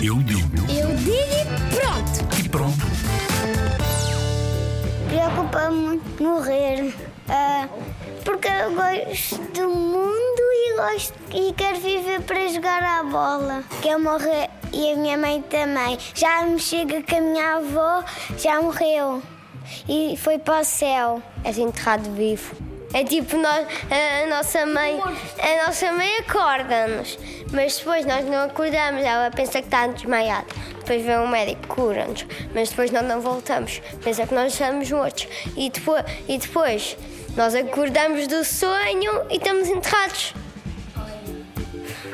Eu digo. Eu digo e pronto. E pronto. Preocupa-me morrer. ah, porque eu gosto do mundo e gosto e quero viver para jogar à bola. Quero morrer e a minha mãe também. Já me chega que a minha avó já morreu e foi para o céu. És enterrado vivo. É tipo nós, a, a nossa mãe, a nossa mãe acorda-nos, mas depois nós não acordamos, ela pensa que está desmaiada. Depois vem um médico, cura-nos, mas depois nós não voltamos, pensa que nós estamos mortos. E depois, e depois nós acordamos do sonho e estamos enterrados.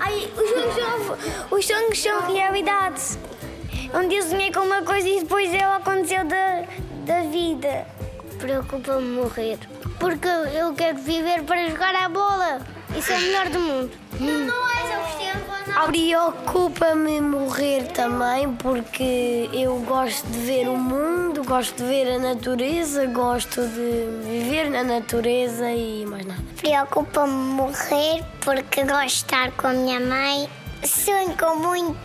Ai, os sonhos são, sonhos são realidade. Um dia sonhei com uma coisa e depois ela aconteceu da, da vida. Preocupa-me morrer. Porque eu quero viver para jogar à bola. Isso é o melhor do mundo. Não és o Cristiano Ronaldo. Preocupa-me morrer também porque eu gosto de ver o mundo, gosto de ver a natureza, gosto de viver na natureza e mais nada. Preocupa-me morrer porque gosto de estar com a minha mãe. Sonho com muito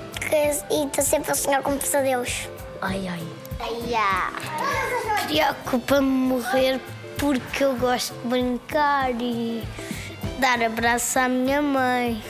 e estou sempre a sonhar com pesadelos. Ai ai. Preocupa-me morrer porque eu gosto de brincar e dar abraço à minha mãe.